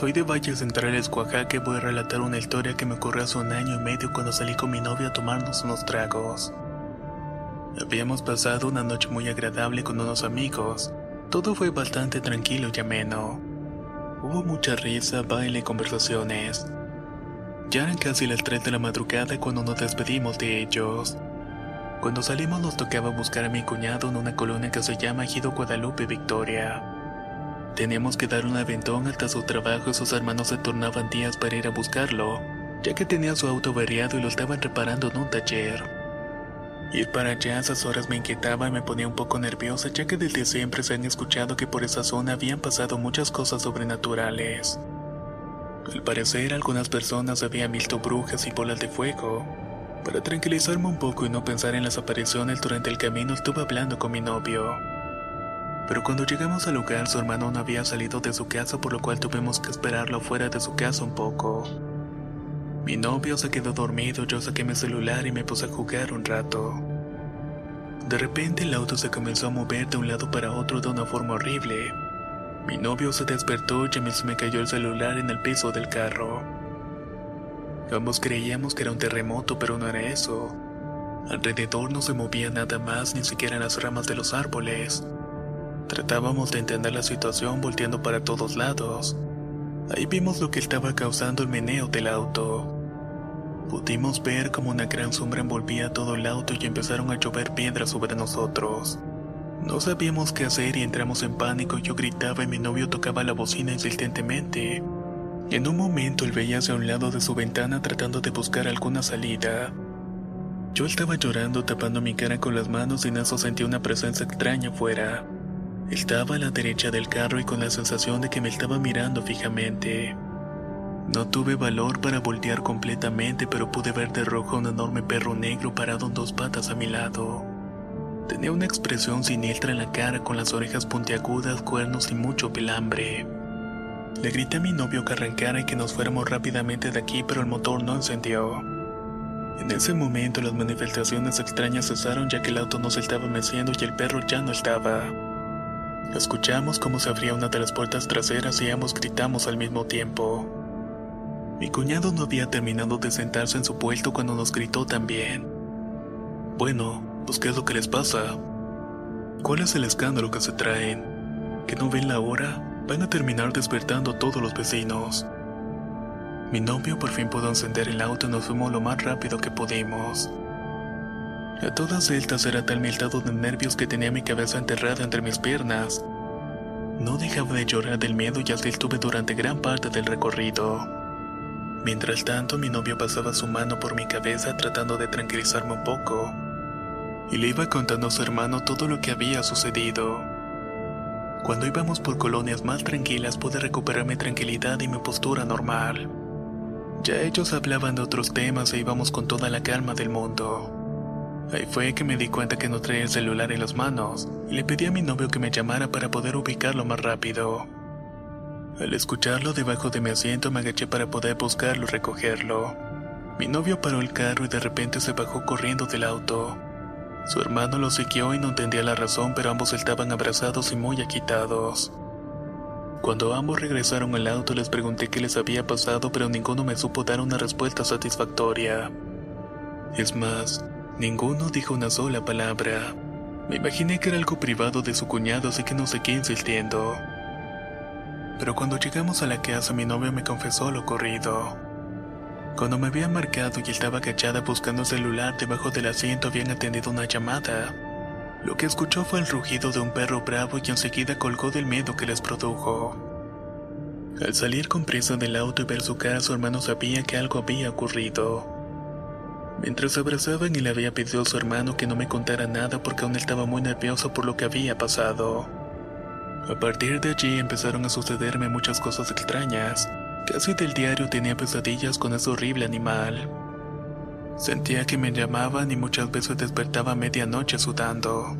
Soy de Valles Centrales, Oaxaca y voy a relatar una historia que me ocurrió hace un año y medio cuando salí con mi novia a tomarnos unos tragos. Habíamos pasado una noche muy agradable con unos amigos. Todo fue bastante tranquilo y ameno. Hubo mucha risa, baile y conversaciones. Ya eran casi las 3 de la madrugada cuando nos despedimos de ellos. Cuando salimos nos tocaba buscar a mi cuñado en una colonia que se llama Ejido Guadalupe Victoria. Teníamos que dar un aventón hasta su trabajo y sus hermanos se tornaban días para ir a buscarlo, ya que tenía su auto averiado y lo estaban reparando en un taller. Ir para allá a esas horas me inquietaba y me ponía un poco nerviosa, ya que desde siempre se han escuchado que por esa zona habían pasado muchas cosas sobrenaturales. Al parecer, algunas personas habían visto brujas y bolas de fuego. Para tranquilizarme un poco y no pensar en las apariciones durante el camino, estuve hablando con mi novio. Pero cuando llegamos al lugar, su hermano no había salido de su casa, por lo cual tuvimos que esperarlo fuera de su casa un poco. Mi novio se quedó dormido, yo saqué mi celular y me puse a jugar un rato. De repente el auto se comenzó a mover de un lado para otro de una forma horrible. Mi novio se despertó y se me cayó el celular en el piso del carro. Ambos creíamos que era un terremoto, pero no era eso. Alrededor no se movía nada más, ni siquiera las ramas de los árboles. Tratábamos de entender la situación volteando para todos lados. Ahí vimos lo que estaba causando el meneo del auto. Pudimos ver como una gran sombra envolvía todo el auto y empezaron a llover piedras sobre nosotros. No sabíamos qué hacer y entramos en pánico. Yo gritaba y mi novio tocaba la bocina insistentemente. En un momento él veía hacia un lado de su ventana tratando de buscar alguna salida. Yo estaba llorando tapando mi cara con las manos y en eso sentí una presencia extraña afuera. Estaba a la derecha del carro y con la sensación de que me estaba mirando fijamente. No tuve valor para voltear completamente, pero pude ver de rojo un enorme perro negro parado en dos patas a mi lado. Tenía una expresión siniestra en la cara con las orejas puntiagudas, cuernos y mucho pelambre. Le grité a mi novio que arrancara y que nos fuéramos rápidamente de aquí, pero el motor no encendió. En ese momento las manifestaciones extrañas cesaron ya que el auto no se estaba meciendo y el perro ya no estaba. Escuchamos cómo se abría una de las puertas traseras y ambos gritamos al mismo tiempo. Mi cuñado no había terminado de sentarse en su puesto cuando nos gritó también. Bueno, pues ¿qué es lo que les pasa? ¿Cuál es el escándalo que se traen? ¿Que no ven la hora? Van a terminar despertando a todos los vecinos. Mi novio por fin pudo encender el auto y nos fuimos lo más rápido que pudimos. A todas estas era tal mi de nervios que tenía mi cabeza enterrada entre mis piernas. No dejaba de llorar del miedo y así estuve durante gran parte del recorrido. Mientras tanto, mi novio pasaba su mano por mi cabeza tratando de tranquilizarme un poco. Y le iba contando a su hermano todo lo que había sucedido. Cuando íbamos por colonias más tranquilas pude recuperar mi tranquilidad y mi postura normal. Ya ellos hablaban de otros temas e íbamos con toda la calma del mundo. Ahí fue que me di cuenta que no traía el celular en las manos y le pedí a mi novio que me llamara para poder ubicarlo más rápido. Al escucharlo debajo de mi asiento me agaché para poder buscarlo y recogerlo. Mi novio paró el carro y de repente se bajó corriendo del auto. Su hermano lo siguió y no entendía la razón, pero ambos estaban abrazados y muy agitados. Cuando ambos regresaron al auto les pregunté qué les había pasado, pero ninguno me supo dar una respuesta satisfactoria. Es más, ninguno dijo una sola palabra. Me imaginé que era algo privado de su cuñado, así que no seguí insistiendo. Pero cuando llegamos a la casa mi novio me confesó lo ocurrido. Cuando me había marcado y estaba agachada buscando el celular debajo del asiento habían atendido una llamada. Lo que escuchó fue el rugido de un perro bravo y enseguida colgó del miedo que les produjo. Al salir con prisa del auto y ver su cara, su hermano sabía que algo había ocurrido. Mientras abrazaban y le había pedido a su hermano que no me contara nada porque aún estaba muy nervioso por lo que había pasado. A partir de allí empezaron a sucederme muchas cosas extrañas. Casi del diario tenía pesadillas con ese horrible animal. Sentía que me llamaban y muchas veces despertaba a medianoche sudando.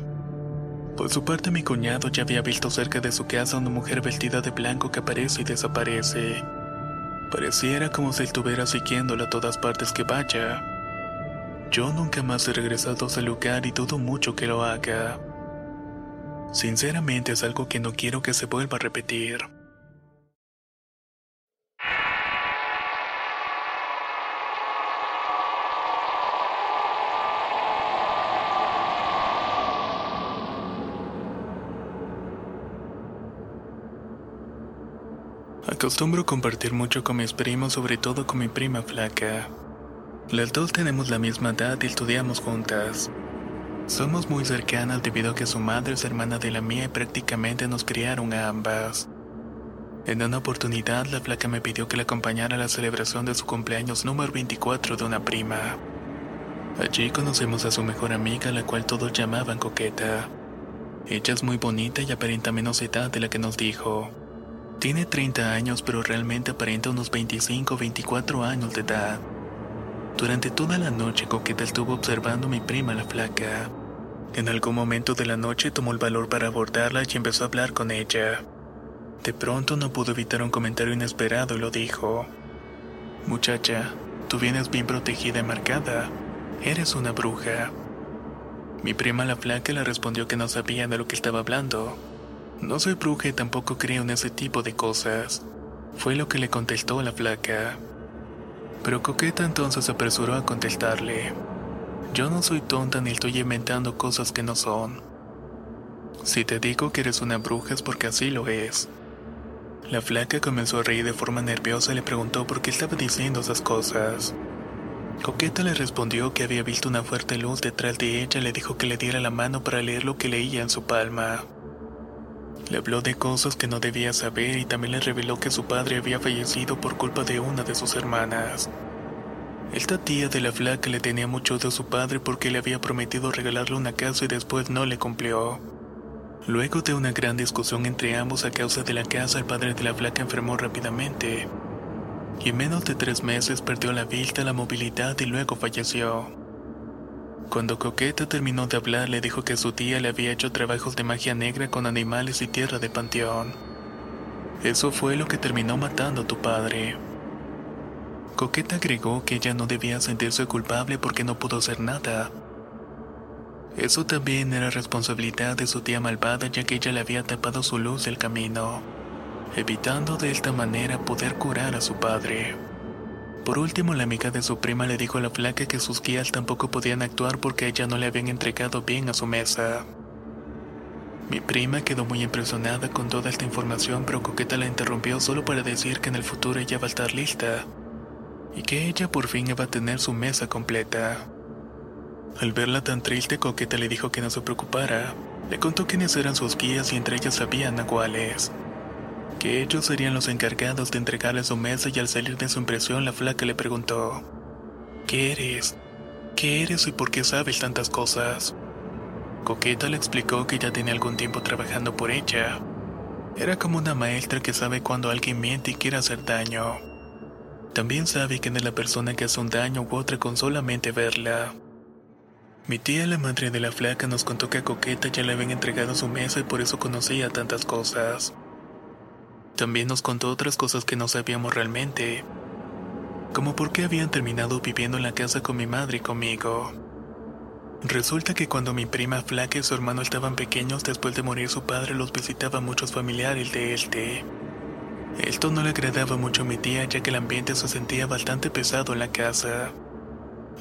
Por su parte mi cuñado ya había visto cerca de su casa una mujer vestida de blanco que aparece y desaparece. Pareciera como si estuviera siguiéndola a todas partes que vaya. Yo nunca más he regresado a ese lugar y dudo mucho que lo haga. Sinceramente es algo que no quiero que se vuelva a repetir. Acostumbro compartir mucho con mis primos, sobre todo con mi prima flaca. Las dos tenemos la misma edad y estudiamos juntas. Somos muy cercanas debido a que su madre es hermana de la mía y prácticamente nos criaron a ambas. En una oportunidad, la flaca me pidió que la acompañara a la celebración de su cumpleaños número 24 de una prima. Allí conocemos a su mejor amiga, la cual todos llamaban Coqueta. Ella es muy bonita y aparenta menos edad de la que nos dijo. Tiene 30 años, pero realmente aparenta unos 25 o 24 años de edad. Durante toda la noche, Coqueta estuvo observando a mi prima la flaca. En algún momento de la noche tomó el valor para abordarla y empezó a hablar con ella. De pronto no pudo evitar un comentario inesperado y lo dijo. Muchacha, tú vienes bien protegida y marcada. Eres una bruja. Mi prima la flaca le respondió que no sabía de lo que estaba hablando. No soy bruja y tampoco creo en ese tipo de cosas. Fue lo que le contestó la flaca. Pero Coqueta entonces se apresuró a contestarle. Yo no soy tonta ni estoy inventando cosas que no son. Si te digo que eres una bruja es porque así lo es. La flaca comenzó a reír de forma nerviosa y le preguntó por qué estaba diciendo esas cosas. Coqueta le respondió que había visto una fuerte luz detrás de ella y le dijo que le diera la mano para leer lo que leía en su palma. Le habló de cosas que no debía saber y también le reveló que su padre había fallecido por culpa de una de sus hermanas. Esta tía de la flaca le tenía mucho de su padre porque le había prometido regalarle una casa y después no le cumplió. Luego de una gran discusión entre ambos a causa de la casa, el padre de la flaca enfermó rápidamente. Y en menos de tres meses perdió la vista, la movilidad y luego falleció. Cuando Coqueta terminó de hablar, le dijo que su tía le había hecho trabajos de magia negra con animales y tierra de panteón. Eso fue lo que terminó matando a tu padre. Coqueta agregó que ella no debía sentirse culpable porque no pudo hacer nada. Eso también era responsabilidad de su tía malvada ya que ella le había tapado su luz del camino, evitando de esta manera poder curar a su padre. Por último, la amiga de su prima le dijo a la flaca que sus guías tampoco podían actuar porque ella no le habían entregado bien a su mesa. Mi prima quedó muy impresionada con toda esta información, pero Coqueta la interrumpió solo para decir que en el futuro ella va a estar lista y que ella por fin iba a tener su mesa completa. Al verla tan triste, Coqueta le dijo que no se preocupara. Le contó quiénes eran sus guías y entre ellas había nahuales que ellos serían los encargados de entregarle su mesa y al salir de su impresión la flaca le preguntó, ¿Qué eres? ¿Qué eres y por qué sabes tantas cosas? Coqueta le explicó que ya tenía algún tiempo trabajando por ella, Era como una maestra que sabe cuando alguien miente y quiere hacer daño. También sabe quién es la persona que hace un daño u otra con solamente verla. Mi tía, la madre de la flaca, nos contó que a Coqueta ya le habían entregado su mesa y por eso conocía tantas cosas. También nos contó otras cosas que no sabíamos realmente, como por qué habían terminado viviendo en la casa con mi madre y conmigo. Resulta que cuando mi prima Flaca y su hermano estaban pequeños, después de morir su padre los visitaba muchos familiares de este. Esto no le agradaba mucho a mi tía ya que el ambiente se sentía bastante pesado en la casa.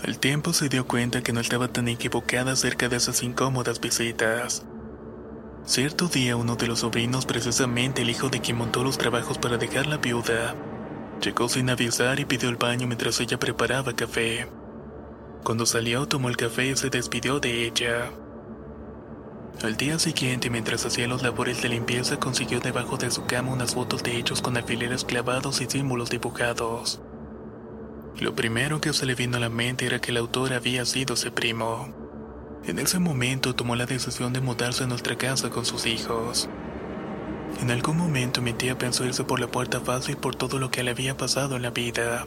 Al tiempo se dio cuenta que no estaba tan equivocada acerca de esas incómodas visitas. Cierto día uno de los sobrinos, precisamente el hijo de quien montó los trabajos para dejar la viuda, llegó sin avisar y pidió el baño mientras ella preparaba café. Cuando salió tomó el café y se despidió de ella. Al día siguiente, mientras hacía los labores de limpieza, consiguió debajo de su cama unas fotos de hechos con alfileres clavados y símbolos dibujados. Lo primero que se le vino a la mente era que el autor había sido ese primo. En ese momento tomó la decisión de mudarse a nuestra casa con sus hijos. En algún momento mi tía pensó irse por la puerta fácil por todo lo que le había pasado en la vida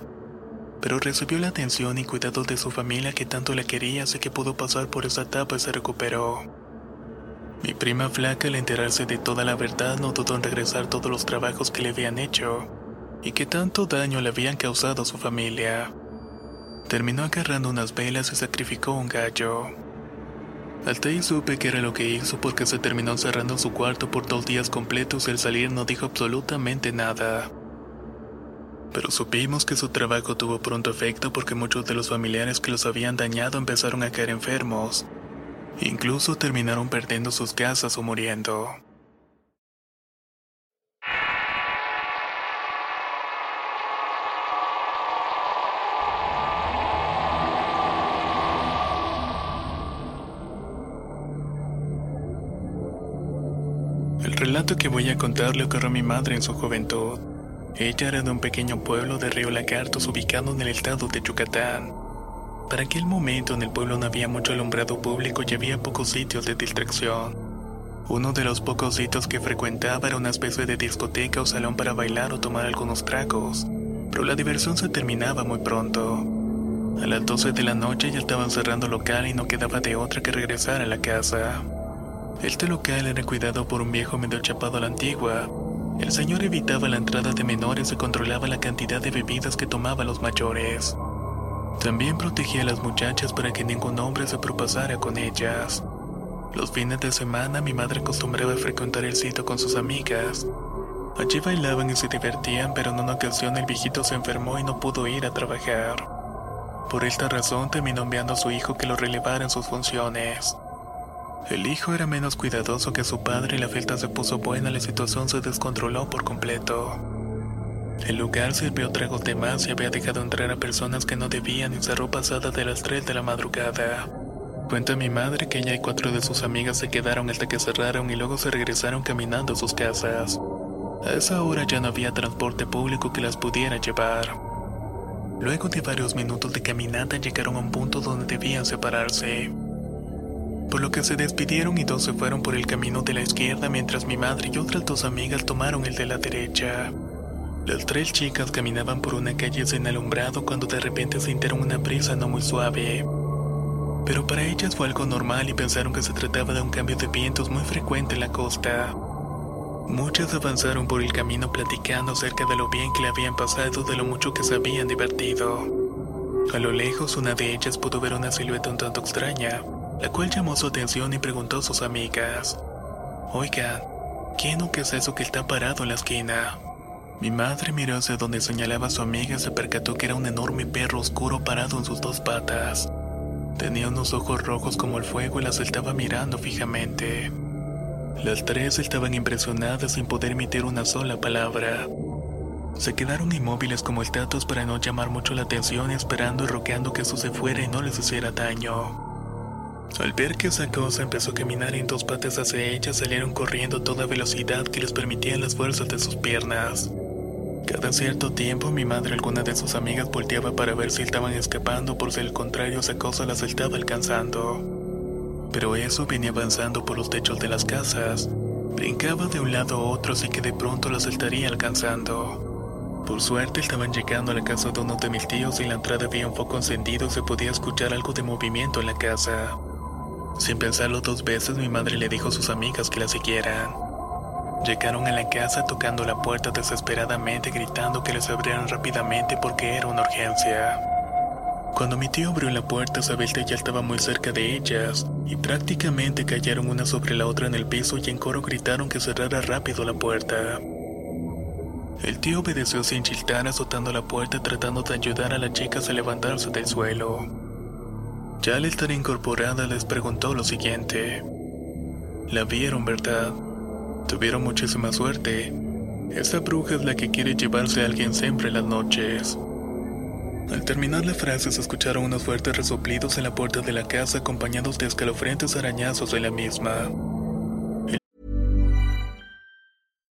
pero recibió la atención y cuidado de su familia que tanto la quería, así que pudo pasar por esa etapa y se recuperó. Mi prima flaca al enterarse de toda la verdad no dudó en regresar todos los trabajos que le habían hecho y que tanto daño le habían causado a su familia. Terminó agarrando unas velas y sacrificó un gallo. Al y supe que era lo que hizo porque se terminó cerrando su cuarto por dos días completos y al salir no dijo absolutamente nada pero supimos que su trabajo tuvo pronto efecto porque muchos de los familiares que los habían dañado empezaron a caer enfermos. Incluso terminaron perdiendo sus casas o muriendo. Relato que voy a contar le ocurrió a mi madre en su juventud. Ella era de un pequeño pueblo de Río Lagartos ubicado en el estado de Yucatán. Para aquel momento en el pueblo no había mucho alumbrado público y había pocos sitios de distracción. Uno de los pocos sitios que frecuentaba era una especie de discoteca o salón para bailar o tomar algunos tragos, pero la diversión se terminaba muy pronto. A las 12 de la noche ya estaban cerrando el local y no quedaba de otra que regresar a la casa. Este local era cuidado por un viejo medio chapado a la antigua, el señor evitaba la entrada de menores y controlaba la cantidad de bebidas que tomaban los mayores. También protegía a las muchachas para que ningún hombre se propasara con ellas. Los fines de semana mi madre acostumbraba a frecuentar el sitio con sus amigas. Allí bailaban y se divertían, pero en una ocasión el viejito se enfermó y no pudo ir a trabajar. Por esta razón terminó enviando a su hijo que lo relevara en sus funciones. El hijo era menos cuidadoso que su padre y la fiesta se puso buena, la situación se descontroló por completo. El lugar sirvió tragos de más y había dejado entrar a personas que no debían y cerró pasada de las 3 de la madrugada. Cuenta mi madre que ella y cuatro de sus amigas se quedaron hasta que cerraron y luego se regresaron caminando a sus casas. A esa hora ya no había transporte público que las pudiera llevar. Luego de varios minutos de caminata llegaron a un punto donde debían separarse por lo que se despidieron y dos se fueron por el camino de la izquierda mientras mi madre y otras dos amigas tomaron el de la derecha. Las tres chicas caminaban por una calle sin alumbrado cuando de repente sintieron una brisa no muy suave. Pero para ellas fue algo normal y pensaron que se trataba de un cambio de vientos muy frecuente en la costa. Muchas avanzaron por el camino platicando acerca de lo bien que le habían pasado, de lo mucho que se habían divertido. A lo lejos, una de ellas pudo ver una silueta un tanto extraña, la cual llamó su atención y preguntó a sus amigas, Oigan, ¿quién o qué es eso que está parado en la esquina? Mi madre miró hacia donde señalaba a su amiga y se percató que era un enorme perro oscuro parado en sus dos patas. Tenía unos ojos rojos como el fuego y las estaba mirando fijamente. Las tres estaban impresionadas sin poder emitir una sola palabra. Se quedaron inmóviles como estatuas para no llamar mucho la atención esperando y roqueando que eso se fuera y no les hiciera daño. Al ver que esa cosa empezó a caminar en dos patas hacia ella, salieron corriendo toda velocidad que les permitían las fuerzas de sus piernas. Cada cierto tiempo mi madre y alguna de sus amigas volteaba para ver si estaban escapando por si al contrario esa cosa las estaba alcanzando. Pero eso venía avanzando por los techos de las casas, Brincaba de un lado a otro así que de pronto la saltaría alcanzando. Por suerte estaban llegando a la casa de uno de mis tíos y la entrada había un foco encendido y se podía escuchar algo de movimiento en la casa. Sin pensarlo dos veces mi madre le dijo a sus amigas que la siguieran. Llegaron a la casa tocando la puerta desesperadamente gritando que les abrieran rápidamente porque era una urgencia. Cuando mi tío abrió la puerta, Sabelta ya estaba muy cerca de ellas, y prácticamente cayeron una sobre la otra en el piso y en coro gritaron que cerrara rápido la puerta. El tío obedeció sin chiltar azotando la puerta tratando de ayudar a las chicas a levantarse del suelo. Ya al estar incorporada les preguntó lo siguiente. La vieron, ¿verdad? Tuvieron muchísima suerte. Esa bruja es la que quiere llevarse a alguien siempre en las noches. Al terminar la frase se escucharon unos fuertes resoplidos en la puerta de la casa acompañados de escalofriantes arañazos de la misma.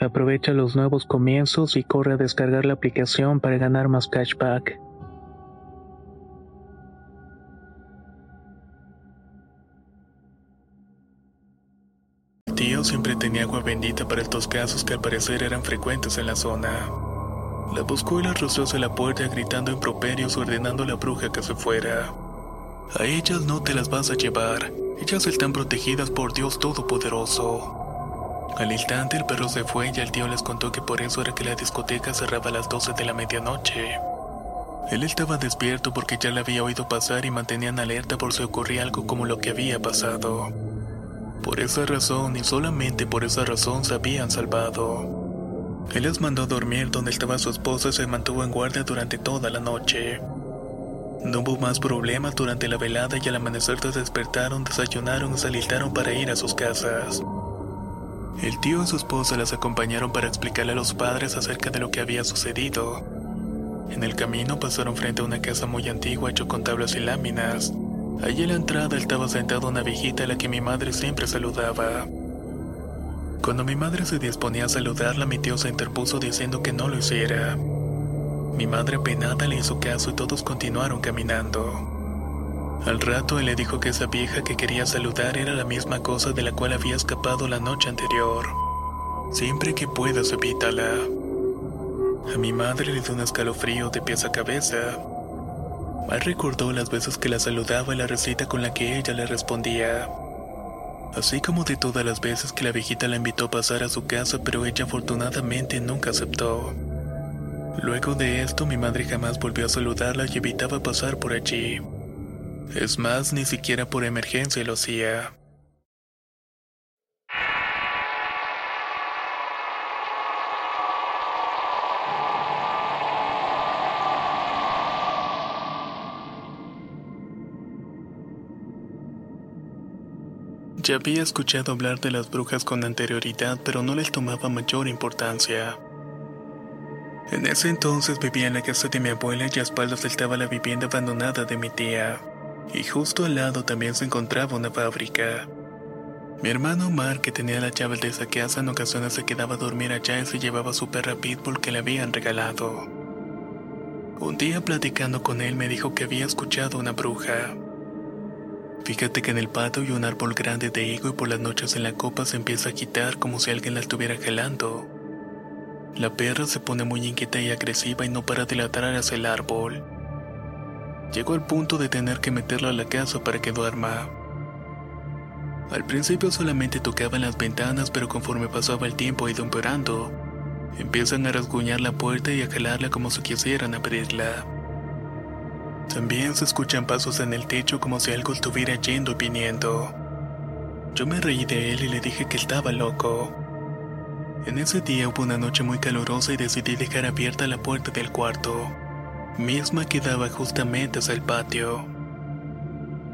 Aprovecha los nuevos comienzos y corre a descargar la aplicación para ganar más cashback. Tío siempre tenía agua bendita para estos casos que al parecer eran frecuentes en la zona. La buscó y la roció hacia la puerta gritando improperios ordenando a la bruja que se fuera. A ellas no te las vas a llevar, ellas están protegidas por Dios Todopoderoso. Al instante el perro se fue y el tío les contó que por eso era que la discoteca cerraba a las 12 de la medianoche. Él estaba despierto porque ya le había oído pasar y mantenían alerta por si ocurría algo como lo que había pasado. Por esa razón y solamente por esa razón se habían salvado. Él les mandó a dormir donde estaba su esposa y se mantuvo en guardia durante toda la noche. No hubo más problemas durante la velada y al amanecer se despertaron, desayunaron y se para ir a sus casas. El tío y su esposa las acompañaron para explicarle a los padres acerca de lo que había sucedido. En el camino pasaron frente a una casa muy antigua hecha con tablas y láminas. Allí en la entrada estaba sentada una viejita a la que mi madre siempre saludaba. Cuando mi madre se disponía a saludarla, mi tío se interpuso diciendo que no lo hiciera. Mi madre penada le hizo caso y todos continuaron caminando. Al rato él le dijo que esa vieja que quería saludar era la misma cosa de la cual había escapado la noche anterior. Siempre que puedas, evítala. A mi madre le dio un escalofrío de pies a cabeza. Mal recordó las veces que la saludaba y la recita con la que ella le respondía. Así como de todas las veces que la viejita la invitó a pasar a su casa, pero ella afortunadamente nunca aceptó. Luego de esto, mi madre jamás volvió a saludarla y evitaba pasar por allí. Es más, ni siquiera por emergencia lo hacía. Ya había escuchado hablar de las brujas con anterioridad, pero no les tomaba mayor importancia. En ese entonces vivía en la casa de mi abuela y a espaldas estaba la vivienda abandonada de mi tía. Y justo al lado también se encontraba una fábrica. Mi hermano Omar, que tenía la llave de esa casa, en ocasiones se quedaba a dormir allá y se llevaba su perra Pitbull que le habían regalado. Un día platicando con él me dijo que había escuchado una bruja. Fíjate que en el patio hay un árbol grande de higo y por las noches en la copa se empieza a quitar como si alguien la estuviera jalando. La perra se pone muy inquieta y agresiva y no para de hacia el árbol. Llegó al punto de tener que meterla a la casa para que duerma. Al principio solamente tocaban las ventanas, pero conforme pasaba el tiempo ha ido empeorando. Empiezan a rasguñar la puerta y a jalarla como si quisieran abrirla. También se escuchan pasos en el techo como si algo estuviera yendo y viniendo. Yo me reí de él y le dije que estaba loco. En ese día hubo una noche muy calurosa y decidí dejar abierta la puerta del cuarto, misma que daba justamente hacia el patio.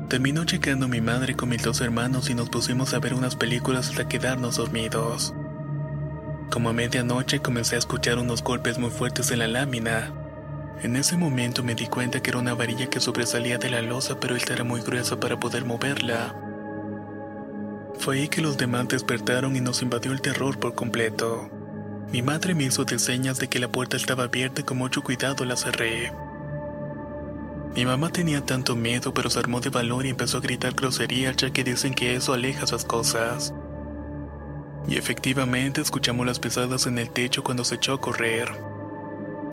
Terminó llegando mi madre con mis dos hermanos y nos pusimos a ver unas películas hasta quedarnos dormidos. Como a medianoche comencé a escuchar unos golpes muy fuertes en la lámina, en ese momento me di cuenta que era una varilla que sobresalía de la losa, pero esta era muy gruesa para poder moverla. Fue ahí que los demás despertaron y nos invadió el terror por completo. Mi madre me hizo de señas de que la puerta estaba abierta y con mucho cuidado la cerré. Mi mamá tenía tanto miedo, pero se armó de valor y empezó a gritar groserías, ya que dicen que eso aleja esas cosas. Y efectivamente escuchamos las pesadas en el techo cuando se echó a correr.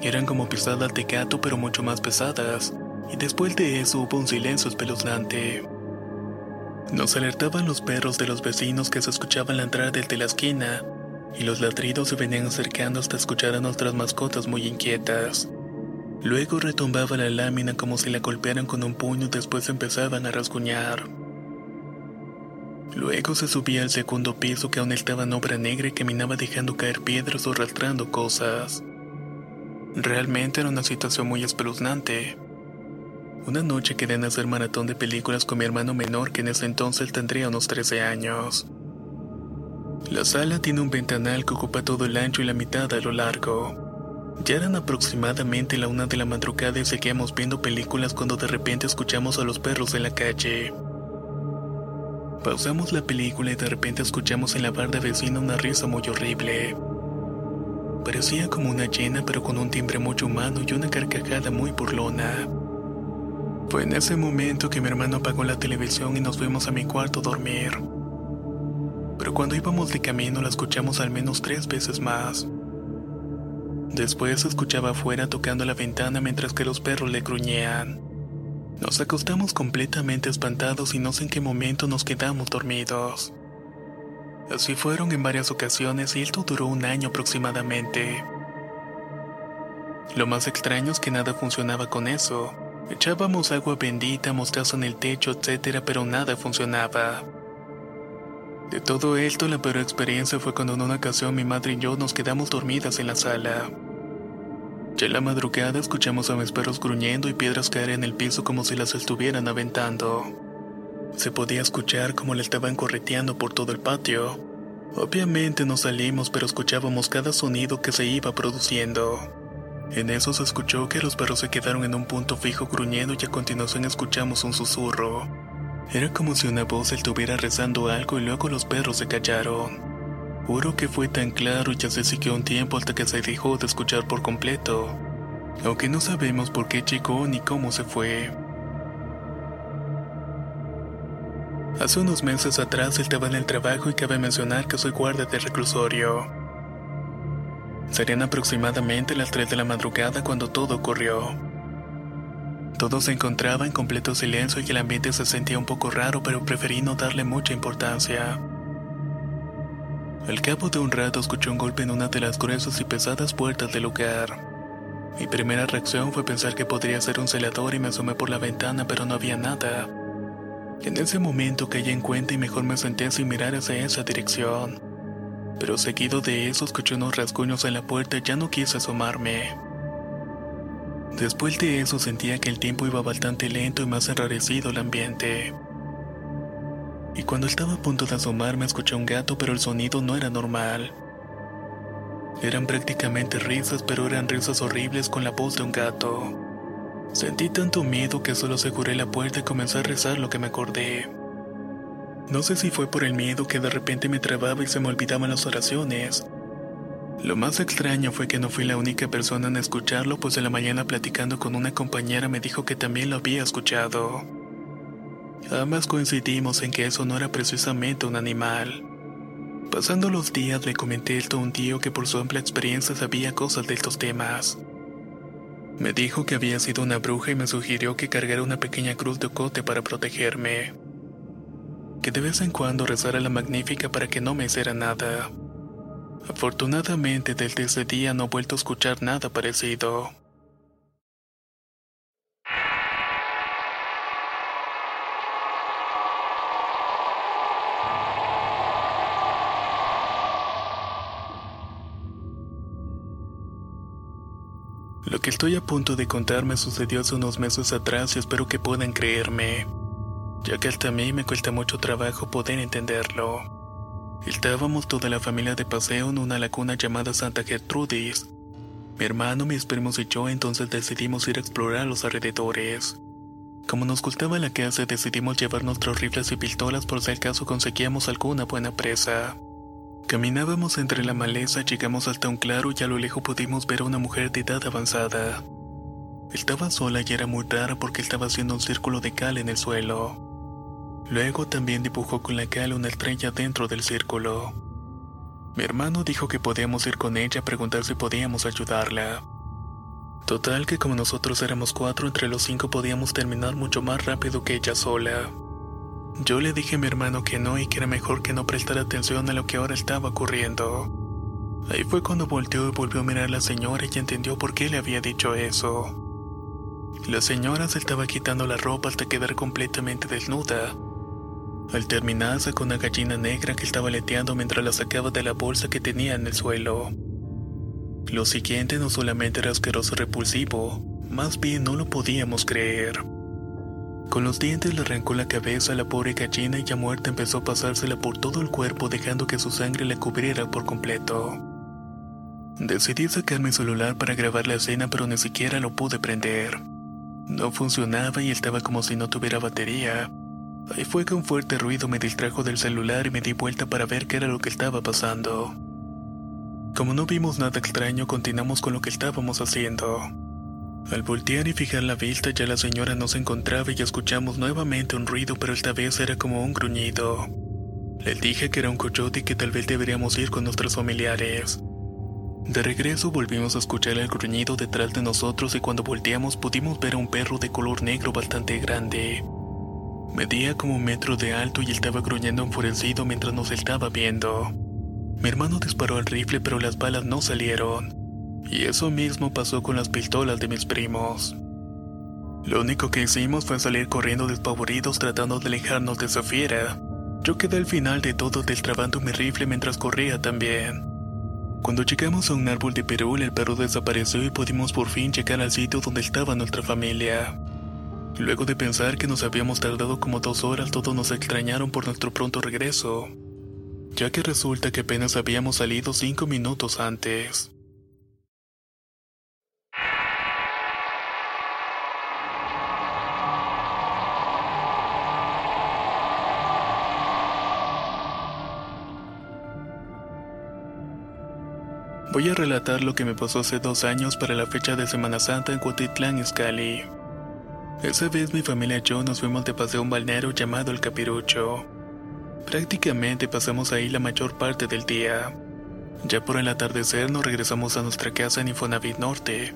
Eran como pisadas de gato pero mucho más pesadas, y después de eso hubo un silencio espeluznante. Nos alertaban los perros de los vecinos que se escuchaban la entrada desde la esquina, y los ladridos se venían acercando hasta escuchar a nuestras mascotas muy inquietas. Luego retumbaba la lámina como si la golpearan con un puño y después empezaban a rasguñar. Luego se subía al segundo piso que aún estaba en obra negra y caminaba dejando caer piedras o arrastrando cosas. Realmente era una situación muy espeluznante. Una noche quedé en hacer maratón de películas con mi hermano menor que en ese entonces tendría unos 13 años. La sala tiene un ventanal que ocupa todo el ancho y la mitad a lo largo. Ya eran aproximadamente la una de la madrugada y seguíamos viendo películas cuando de repente escuchamos a los perros en la calle. Pausamos la película y de repente escuchamos en la barda vecina una risa muy horrible. Parecía como una llena pero con un timbre mucho humano y una carcajada muy burlona. Fue en ese momento que mi hermano apagó la televisión y nos fuimos a mi cuarto a dormir. Pero cuando íbamos de camino la escuchamos al menos tres veces más. Después escuchaba afuera tocando la ventana mientras que los perros le gruñían. Nos acostamos completamente espantados y no sé en qué momento nos quedamos dormidos. Así fueron en varias ocasiones y esto duró un año aproximadamente. Lo más extraño es que nada funcionaba con eso. Echábamos agua bendita, mostrazo en el techo, etc., pero nada funcionaba. De todo esto, la peor experiencia fue cuando en una ocasión mi madre y yo nos quedamos dormidas en la sala. Ya en la madrugada escuchamos a mis perros gruñendo y piedras caer en el piso como si las estuvieran aventando. Se podía escuchar como le estaban correteando por todo el patio. Obviamente no salimos, pero escuchábamos cada sonido que se iba produciendo. En eso se escuchó que los perros se quedaron en un punto fijo gruñendo y a continuación escuchamos un susurro. Era como si una voz estuviera rezando algo y luego los perros se callaron. Juro que fue tan claro y ya se siguió un tiempo hasta que se dejó de escuchar por completo. Aunque no sabemos por qué llegó ni cómo se fue. Hace unos meses atrás estaba en el trabajo y cabe mencionar que soy guardia de reclusorio. Serían aproximadamente las 3 de la madrugada cuando todo ocurrió. Todo se encontraba en completo silencio y el ambiente se sentía un poco raro, pero preferí no darle mucha importancia. Al cabo de un rato escuché un golpe en una de las gruesas y pesadas puertas del lugar. Mi primera reacción fue pensar que podría ser un celador y me asomé por la ventana, pero no había nada. En ese momento caí en cuenta y mejor me senté sin mirar hacia esa dirección. Pero seguido de eso escuché unos rasguños en la puerta y ya no quise asomarme. Después de eso sentía que el tiempo iba bastante lento y más enrarecido el ambiente. Y cuando estaba a punto de asomarme escuché un gato pero el sonido no era normal. Eran prácticamente risas pero eran risas horribles con la voz de un gato. Sentí tanto miedo que solo aseguré la puerta y comencé a rezar lo que me acordé. No sé si fue por el miedo que de repente me trababa y se me olvidaban las oraciones. Lo más extraño fue que no fui la única persona en escucharlo, pues en la mañana platicando con una compañera me dijo que también lo había escuchado. Ambas coincidimos en que eso no era precisamente un animal. Pasando los días le comenté esto a un tío que por su amplia experiencia sabía cosas de estos temas. Me dijo que había sido una bruja y me sugirió que cargara una pequeña cruz de ocote para protegerme. Que de vez en cuando rezara la magnífica para que no me hiciera nada. Afortunadamente desde ese día no he vuelto a escuchar nada parecido. Lo que estoy a punto de contar me sucedió hace unos meses atrás y espero que puedan creerme, ya que hasta a mí me cuesta mucho trabajo poder entenderlo. Estábamos toda la familia de paseo en una laguna llamada Santa Gertrudis. Mi hermano, mis primos y yo entonces decidimos ir a explorar los alrededores. Como nos gustaba la casa, decidimos llevar nuestros rifles y pistolas por si al caso conseguíamos alguna buena presa. Caminábamos entre la maleza, llegamos hasta un claro y a lo lejos pudimos ver a una mujer de edad avanzada. Estaba sola y era muy rara porque estaba haciendo un círculo de cal en el suelo. Luego también dibujó con la cal una estrella dentro del círculo. Mi hermano dijo que podíamos ir con ella a preguntar si podíamos ayudarla. Total que como nosotros éramos cuatro, entre los cinco podíamos terminar mucho más rápido que ella sola. Yo le dije a mi hermano que no y que era mejor que no prestara atención a lo que ahora estaba ocurriendo. Ahí fue cuando volteó y volvió a mirar a la señora y entendió por qué le había dicho eso. La señora se estaba quitando la ropa hasta quedar completamente desnuda. Al terminar sacó una gallina negra que estaba leteando mientras la sacaba de la bolsa que tenía en el suelo. Lo siguiente no solamente era asqueroso y repulsivo, más bien no lo podíamos creer. Con los dientes le arrancó la cabeza a la pobre gallina y ya muerta empezó a pasársela por todo el cuerpo dejando que su sangre la cubriera por completo. Decidí sacar mi celular para grabar la escena pero ni siquiera lo pude prender. No funcionaba y estaba como si no tuviera batería. Ahí fue que un fuerte ruido me distrajo del celular y me di vuelta para ver qué era lo que estaba pasando. Como no vimos nada extraño, continuamos con lo que estábamos haciendo. Al voltear y fijar la vista ya la señora no se encontraba y escuchamos nuevamente un ruido pero esta vez era como un gruñido. Le dije que era un coyote y que tal vez deberíamos ir con nuestros familiares. De regreso volvimos a escuchar el gruñido detrás de nosotros y cuando volteamos pudimos ver a un perro de color negro bastante grande. Medía como un metro de alto y estaba gruñendo enfurecido mientras nos estaba viendo. Mi hermano disparó el rifle pero las balas no salieron. Y eso mismo pasó con las pistolas de mis primos. Lo único que hicimos fue salir corriendo despavoridos tratando de alejarnos de esa fiera. Yo quedé al final de todo destrabando mi rifle mientras corría también. Cuando llegamos a un árbol de perú, el perro desapareció y pudimos por fin llegar al sitio donde estaba nuestra familia. Luego de pensar que nos habíamos tardado como dos horas, todos nos extrañaron por nuestro pronto regreso, ya que resulta que apenas habíamos salido cinco minutos antes. Voy a relatar lo que me pasó hace dos años para la fecha de Semana Santa en Cuautitlán, Izcalli. Esa vez mi familia y yo nos fuimos de paseo a un balneario llamado El Capirucho. Prácticamente pasamos ahí la mayor parte del día. Ya por el atardecer nos regresamos a nuestra casa en Infonavit Norte.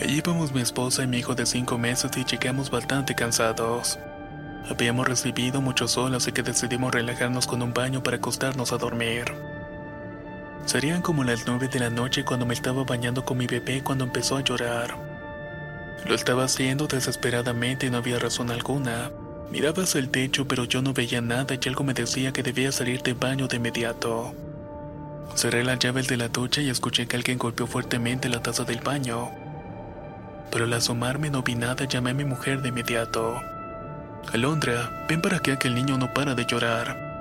Allí íbamos mi esposa y mi hijo de cinco meses y llegamos bastante cansados. Habíamos recibido mucho sol así que decidimos relajarnos con un baño para acostarnos a dormir. Serían como las nueve de la noche cuando me estaba bañando con mi bebé cuando empezó a llorar. Lo estaba haciendo desesperadamente y no había razón alguna. Miraba hacia el techo pero yo no veía nada y algo me decía que debía salir del baño de inmediato. Cerré las llaves de la ducha y escuché que alguien golpeó fuertemente la taza del baño. Pero al asomarme no vi nada llamé a mi mujer de inmediato. Alondra, ven para que el niño no para de llorar.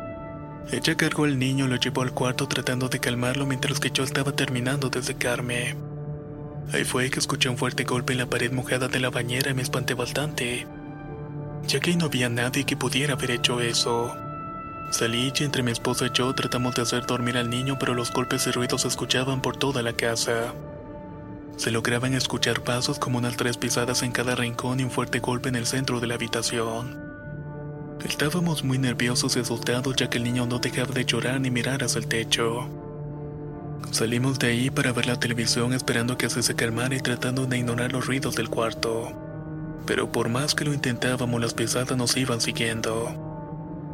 Ella cargó al niño y lo llevó al cuarto tratando de calmarlo mientras que yo estaba terminando de secarme. Ahí fue que escuché un fuerte golpe en la pared mojada de la bañera y me espanté bastante, ya que no había nadie que pudiera haber hecho eso. Salí y entre mi esposa y yo tratamos de hacer dormir al niño, pero los golpes y ruidos se escuchaban por toda la casa. Se lograban escuchar pasos como unas tres pisadas en cada rincón y un fuerte golpe en el centro de la habitación. Estábamos muy nerviosos y asustados ya que el niño no dejaba de llorar ni mirar hacia el techo. Salimos de ahí para ver la televisión esperando que se calmara y tratando de ignorar los ruidos del cuarto. Pero por más que lo intentábamos, las pisadas nos iban siguiendo.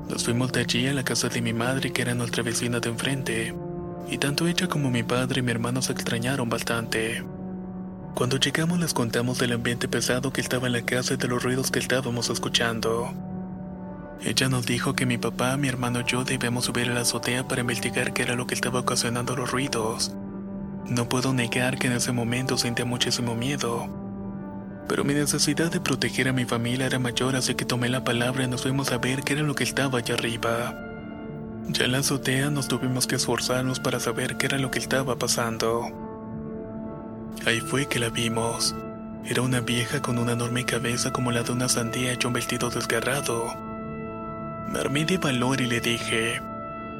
Nos fuimos de allí a la casa de mi madre, que era nuestra vecina de enfrente, y tanto ella como mi padre y mi hermano se extrañaron bastante. Cuando llegamos les contamos del ambiente pesado que estaba en la casa y de los ruidos que estábamos escuchando. Ella nos dijo que mi papá, mi hermano y yo debíamos subir a la azotea para investigar qué era lo que estaba ocasionando los ruidos. No puedo negar que en ese momento sentía muchísimo miedo. Pero mi necesidad de proteger a mi familia era mayor, así que tomé la palabra y nos fuimos a ver qué era lo que estaba allá arriba. Ya en la azotea nos tuvimos que esforzarnos para saber qué era lo que estaba pasando. Ahí fue que la vimos. Era una vieja con una enorme cabeza como la de una sandía y un vestido desgarrado. Me armé de valor y le dije,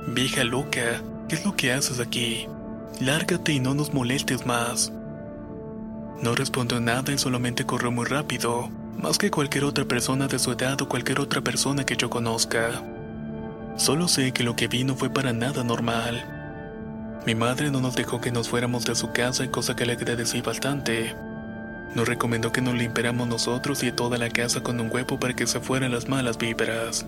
Vieja loca, ¿qué es lo que haces aquí? Lárgate y no nos molestes más. No respondió nada y solamente corrió muy rápido, más que cualquier otra persona de su edad o cualquier otra persona que yo conozca. Solo sé que lo que vi no fue para nada normal. Mi madre no nos dejó que nos fuéramos de su casa, cosa que le agradecí bastante. Nos recomendó que nos limpiáramos nosotros y toda la casa con un huevo para que se fueran las malas vibras.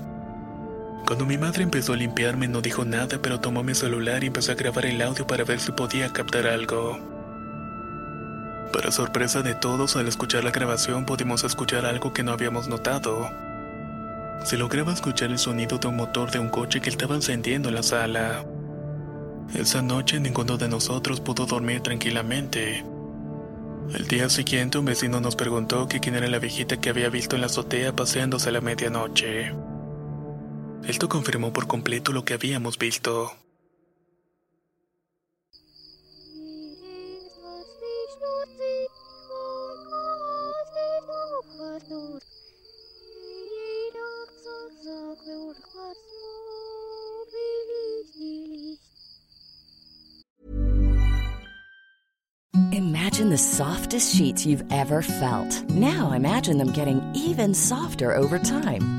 Cuando mi madre empezó a limpiarme no dijo nada, pero tomó mi celular y empezó a grabar el audio para ver si podía captar algo. Para sorpresa de todos, al escuchar la grabación pudimos escuchar algo que no habíamos notado. Se lograba escuchar el sonido de un motor de un coche que estaba encendiendo en la sala. Esa noche ninguno de nosotros pudo dormir tranquilamente. El día siguiente un vecino nos preguntó que quién era la viejita que había visto en la azotea paseándose a la medianoche. Esto confirmó por completo lo que habíamos visto. Imagine the softest sheets you've ever felt. Now imagine them getting even softer over time.